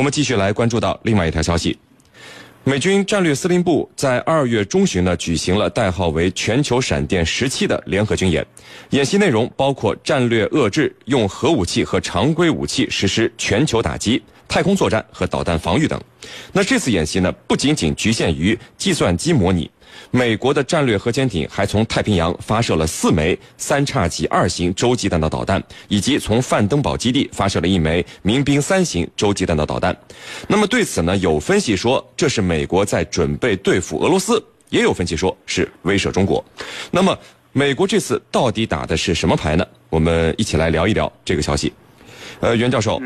我们继续来关注到另外一条消息。美军战略司令部在二月中旬呢举行了代号为“全球闪电十七”的联合军演，演习内容包括战略遏制、用核武器和常规武器实施全球打击、太空作战和导弹防御等。那这次演习呢，不仅仅局限于计算机模拟。美国的战略核潜艇还从太平洋发射了四枚三叉戟二型洲际弹道导弹，以及从范登堡基地发射了一枚民兵三型洲际弹道导弹。那么对此呢，有分析说这是美国在准备对付俄罗斯，也有分析说是威慑中国。那么美国这次到底打的是什么牌呢？我们一起来聊一聊这个消息。呃，袁教授。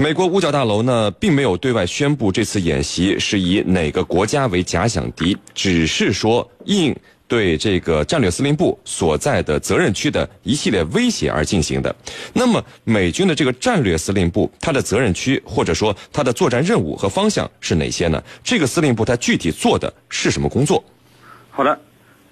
美国五角大楼呢，并没有对外宣布这次演习是以哪个国家为假想敌，只是说应对这个战略司令部所在的责任区的一系列威胁而进行的。那么，美军的这个战略司令部，它的责任区或者说它的作战任务和方向是哪些呢？这个司令部它具体做的是什么工作？好的，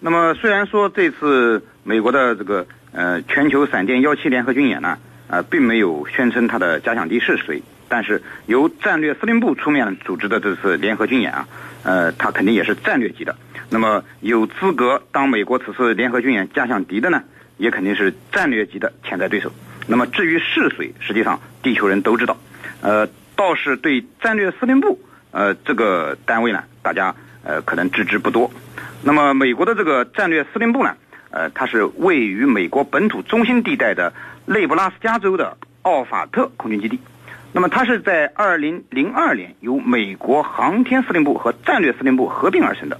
那么虽然说这次美国的这个呃全球闪电幺七联合军演呢。呃，并没有宣称他的假想敌是谁，但是由战略司令部出面组织的这次联合军演啊，呃，他肯定也是战略级的。那么有资格当美国此次联合军演假想敌的呢，也肯定是战略级的潜在对手。那么至于是谁，实际上地球人都知道。呃，倒是对战略司令部呃这个单位呢，大家呃可能知之不多。那么美国的这个战略司令部呢，呃，它是位于美国本土中心地带的。内布拉斯加州的奥法特空军基地，那么它是在二零零二年由美国航天司令部和战略司令部合并而成的，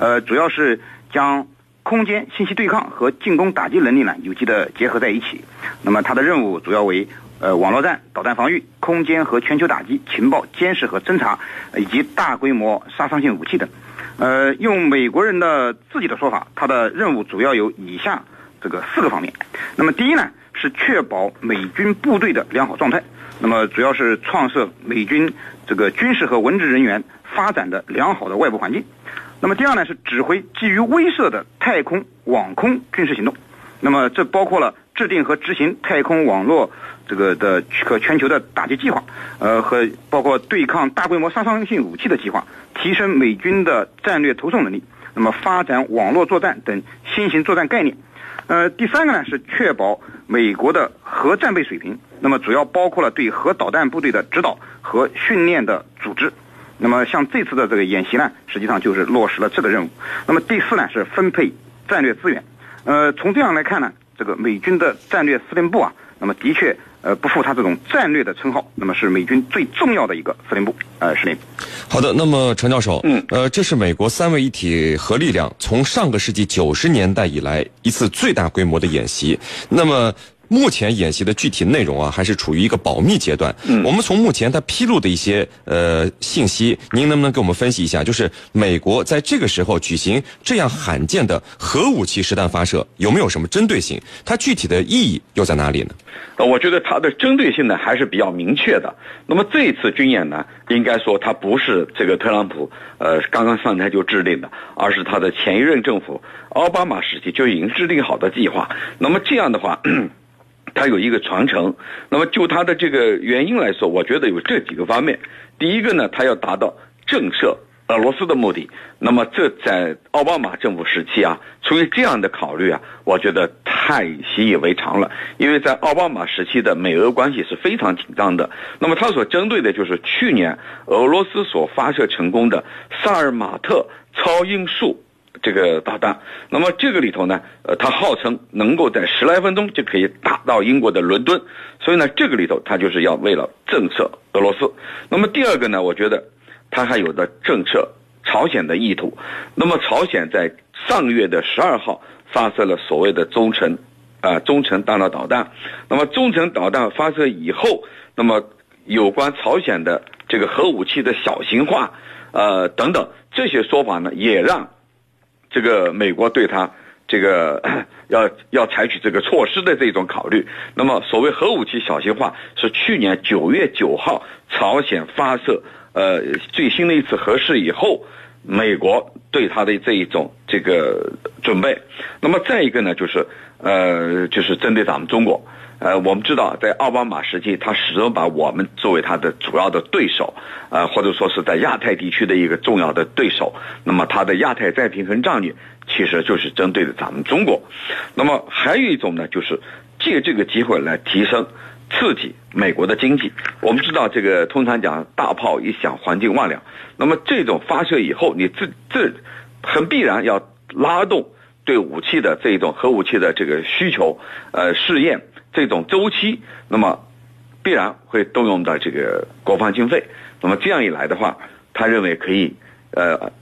呃，主要是将空间信息对抗和进攻打击能力呢有机的结合在一起。那么它的任务主要为呃网络战、导弹防御、空间和全球打击、情报监视和侦查，以及大规模杀伤性武器等。呃，用美国人的自己的说法，它的任务主要有以下这个四个方面。那么第一呢？是确保美军部队的良好状态，那么主要是创设美军这个军事和文职人员发展的良好的外部环境。那么第二呢是指挥基于威慑的太空网空军事行动，那么这包括了制定和执行太空网络这个的和全球的打击计划，呃和包括对抗大规模杀伤性武器的计划，提升美军的战略投送能力，那么发展网络作战等新型作战概念。呃，第三个呢是确保美国的核战备水平，那么主要包括了对核导弹部队的指导和训练的组织。那么像这次的这个演习呢，实际上就是落实了这个任务。那么第四呢是分配战略资源。呃，从这样来看呢，这个美军的战略司令部啊，那么的确。呃，不负他这种战略的称号，那么是美军最重要的一个司令部，呃，司令。好的，那么陈教授，嗯，呃，这是美国三位一体核力量从上个世纪九十年代以来一次最大规模的演习，那么。目前演习的具体内容啊，还是处于一个保密阶段。嗯，我们从目前他披露的一些呃信息，您能不能给我们分析一下？就是美国在这个时候举行这样罕见的核武器实弹发射，有没有什么针对性？它具体的意义又在哪里呢？呃，我觉得它的针对性呢还是比较明确的。那么这一次军演呢，应该说它不是这个特朗普呃刚刚上台就制定的，而是他的前一任政府奥巴马时期就已经制定好的计划。那么这样的话。它有一个传承，那么就它的这个原因来说，我觉得有这几个方面。第一个呢，它要达到震慑俄罗斯的目的。那么这在奥巴马政府时期啊，出于这样的考虑啊，我觉得太习以为常了。因为在奥巴马时期的美俄关系是非常紧张的。那么它所针对的就是去年俄罗斯所发射成功的萨尔马特超音速。这个导弹，那么这个里头呢，呃，它号称能够在十来分钟就可以打到英国的伦敦，所以呢，这个里头它就是要为了震慑俄罗斯。那么第二个呢，我觉得它还有的震慑朝鲜的意图。那么朝鲜在上个月的十二号发射了所谓的中程，啊，中程弹道导弹。那么中程导弹发射以后，那么有关朝鲜的这个核武器的小型化，呃，等等这些说法呢，也让。这个美国对他这个 要要采取这个措施的这种考虑，那么所谓核武器小型化是去年九月九号朝鲜发射呃最新的一次核试以后，美国对他的这一种这个准备。那么再一个呢，就是呃就是针对咱们中国，呃，我们知道在奥巴马时期，他始终把我们作为他的主要的对手，呃，或者说是在亚太地区的一个重要的对手。那么他的亚太再平衡战略其实就是针对的咱们中国。那么还有一种呢，就是借这个机会来提升、刺激美国的经济。我们知道这个通常讲大炮一响，黄金万两。那么这种发射以后，你这这很必然要拉动对武器的这种核武器的这个需求，呃，试验。这种周期，那么必然会动用到这个国防经费。那么这样一来的话，他认为可以呃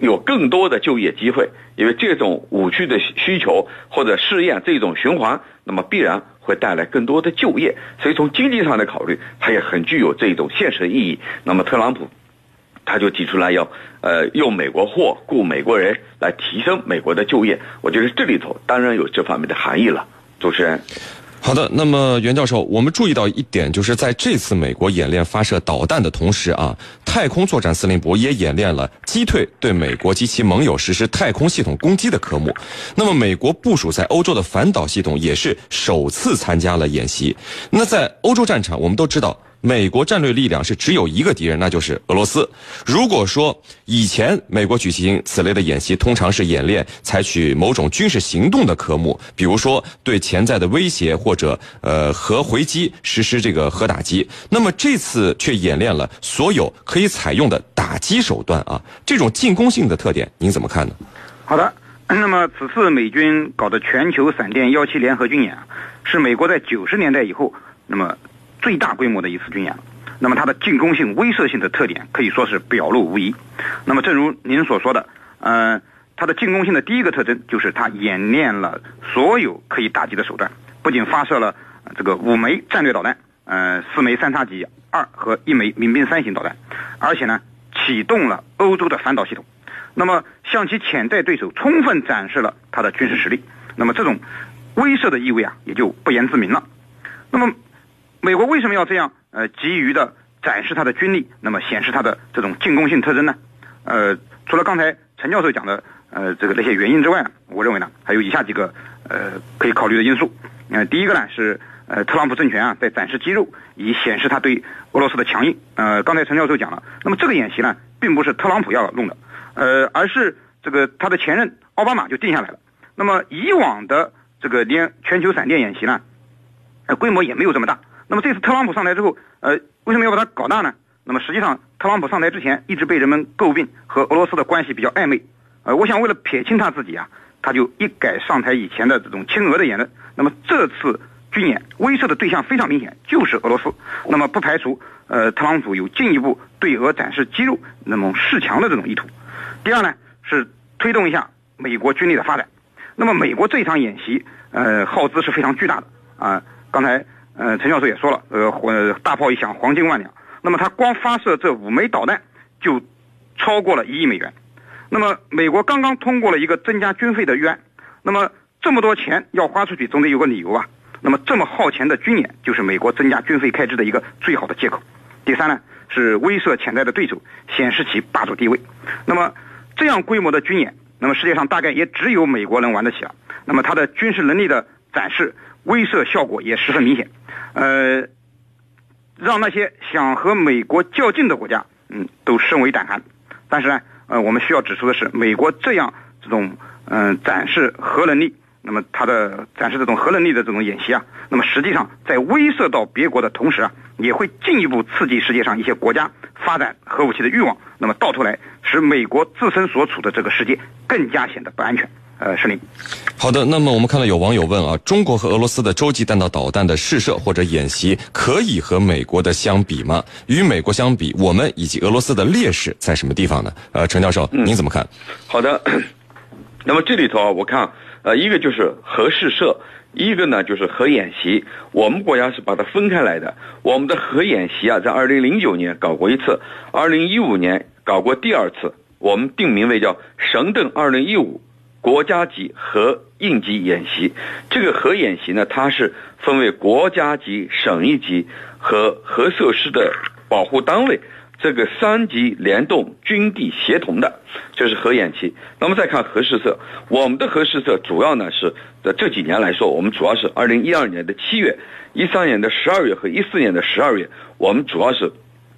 有更多的就业机会，因为这种武器的需求或者试验这种循环，那么必然会带来更多的就业。所以从经济上的考虑，它也很具有这种现实意义。那么特朗普他就提出来要呃用美国货雇美国人来提升美国的就业。我觉得这里头当然有这方面的含义了。主持人。好的，那么袁教授，我们注意到一点，就是在这次美国演练发射导弹的同时啊，太空作战司令部也演练了击退对美国及其盟友实施太空系统攻击的科目。那么，美国部署在欧洲的反导系统也是首次参加了演习。那在欧洲战场，我们都知道。美国战略力量是只有一个敌人，那就是俄罗斯。如果说以前美国举行此类的演习，通常是演练采取某种军事行动的科目，比如说对潜在的威胁或者呃核回击实施这个核打击。那么这次却演练了所有可以采用的打击手段啊，这种进攻性的特点，您怎么看呢？好的，那么此次美军搞的全球闪电幺七联合军演，是美国在九十年代以后那么。最大规模的一次军演，那么它的进攻性、威慑性的特点可以说是表露无遗。那么，正如您所说的，呃，它的进攻性的第一个特征就是它演练了所有可以打击的手段，不仅发射了这个五枚战略导弹，呃，四枚三叉戟二和一枚民兵三型导弹，而且呢，启动了欧洲的反导系统，那么向其潜在对手充分展示了它的军事实力。那么这种威慑的意味啊，也就不言自明了。那么。美国为什么要这样呃急于的展示它的军力，那么显示它的这种进攻性特征呢？呃，除了刚才陈教授讲的呃这个那些原因之外呢，我认为呢还有以下几个呃可以考虑的因素。呃，第一个呢是呃特朗普政权啊在展示肌肉，以显示他对俄罗斯的强硬。呃，刚才陈教授讲了，那么这个演习呢并不是特朗普要弄的，呃，而是这个他的前任奥巴马就定下来了。那么以往的这个连全球闪电演习呢，呃规模也没有这么大。那么这次特朗普上台之后，呃，为什么要把它搞大呢？那么实际上，特朗普上台之前一直被人们诟病和俄罗斯的关系比较暧昧，呃，我想为了撇清他自己啊，他就一改上台以前的这种亲俄的言论。那么这次军演威慑的对象非常明显，就是俄罗斯。那么不排除呃，特朗普有进一步对俄展示肌肉、那么示强的这种意图。第二呢，是推动一下美国军力的发展。那么美国这一场演习，呃，耗资是非常巨大的啊，刚才。呃，陈教授也说了，呃，火大炮一响，黄金万两。那么他光发射这五枚导弹，就超过了一亿美元。那么美国刚刚通过了一个增加军费的预案。那么这么多钱要花出去，总得有个理由吧。那么这么耗钱的军演，就是美国增加军费开支的一个最好的借口。第三呢，是威慑潜在的对手，显示其霸主地位。那么这样规模的军演，那么世界上大概也只有美国能玩得起了。那么它的军事能力的展示，威慑效果也十分明显。呃，让那些想和美国较劲的国家，嗯，都深为胆寒。但是呢，呃，我们需要指出的是，美国这样这种嗯展示核能力，那么它的展示这种核能力的这种演习啊，那么实际上在威慑到别国的同时啊，也会进一步刺激世界上一些国家发展核武器的欲望。那么到头来，使美国自身所处的这个世界更加显得不安全。呃，是您。好的，那么我们看到有网友问啊，中国和俄罗斯的洲际弹道导弹的试射或者演习，可以和美国的相比吗？与美国相比，我们以及俄罗斯的劣势在什么地方呢？呃，陈教授，您怎么看？好的，那么这里头啊，我看呃，一个就是核试射，一个呢就是核演习。我们国家是把它分开来的。我们的核演习啊，在二零零九年搞过一次，二零一五年搞过第二次，我们定名为叫神盾二零一五。国家级和应急演习，这个核演习呢，它是分为国家级、省一级和核设施的保护单位。这个三级联动军地协同的，这是核演习。那么再看核试射，我们的核试射主要呢是在这几年来说，我们主要是二零一二年的七月、一三年的十二月和一四年的十二月，我们主要是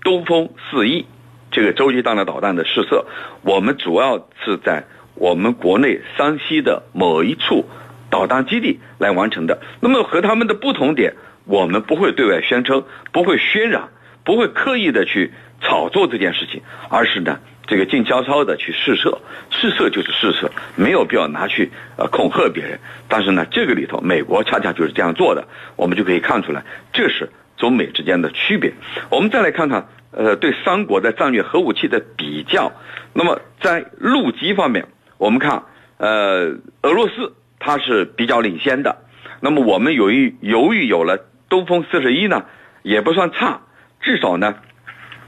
东风四一这个洲际弹道导弹的试射，我们主要是在我们国内山西的某一处导弹基地来完成的。那么和他们的不同点，我们不会对外宣称，不会渲染，不会刻意的去。炒作这件事情，而是呢，这个静悄悄的去试射，试射就是试射，没有必要拿去呃恐吓别人。但是呢，这个里头，美国恰恰就是这样做的，我们就可以看出来，这是中美之间的区别。我们再来看看，呃，对三国的战略核武器的比较。那么在陆基方面，我们看，呃，俄罗斯它是比较领先的。那么我们由于由于有了东风四十一呢，也不算差，至少呢。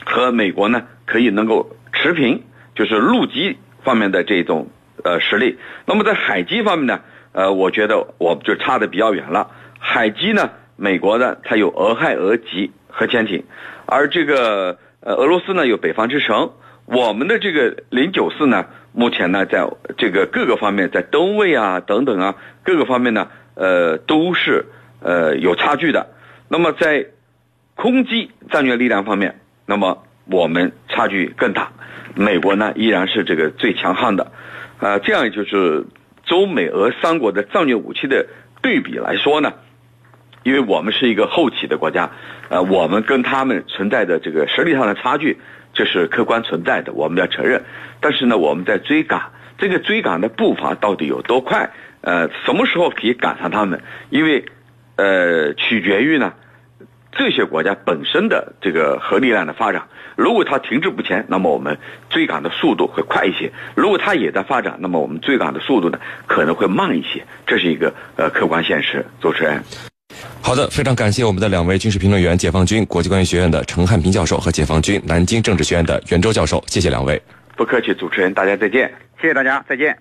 和美国呢可以能够持平，就是陆基方面的这种呃实力。那么在海基方面呢，呃，我觉得我就差的比较远了。海基呢，美国呢它有俄亥俄级核潜艇，而这个呃俄罗斯呢有北方之神。我们的这个零九四呢，目前呢在这个各个方面，在吨位啊等等啊各个方面呢，呃都是呃有差距的。那么在空机战略力量方面。那么我们差距更大，美国呢依然是这个最强悍的，呃，这样就是中美俄三国的战略武器的对比来说呢，因为我们是一个后起的国家，呃，我们跟他们存在的这个实力上的差距，这是客观存在的，我们要承认。但是呢，我们在追赶，这个追赶的步伐到底有多快？呃，什么时候可以赶上他们？因为，呃，取决于呢。这些国家本身的这个核力量的发展，如果它停滞不前，那么我们追赶的速度会快一些；如果它也在发展，那么我们追赶的速度呢可能会慢一些。这是一个呃客观现实。主持人，好的，非常感谢我们的两位军事评论员：解放军国际关系学院的陈汉平教授和解放军南京政治学院的袁周教授。谢谢两位。不客气，主持人，大家再见。谢谢大家，再见。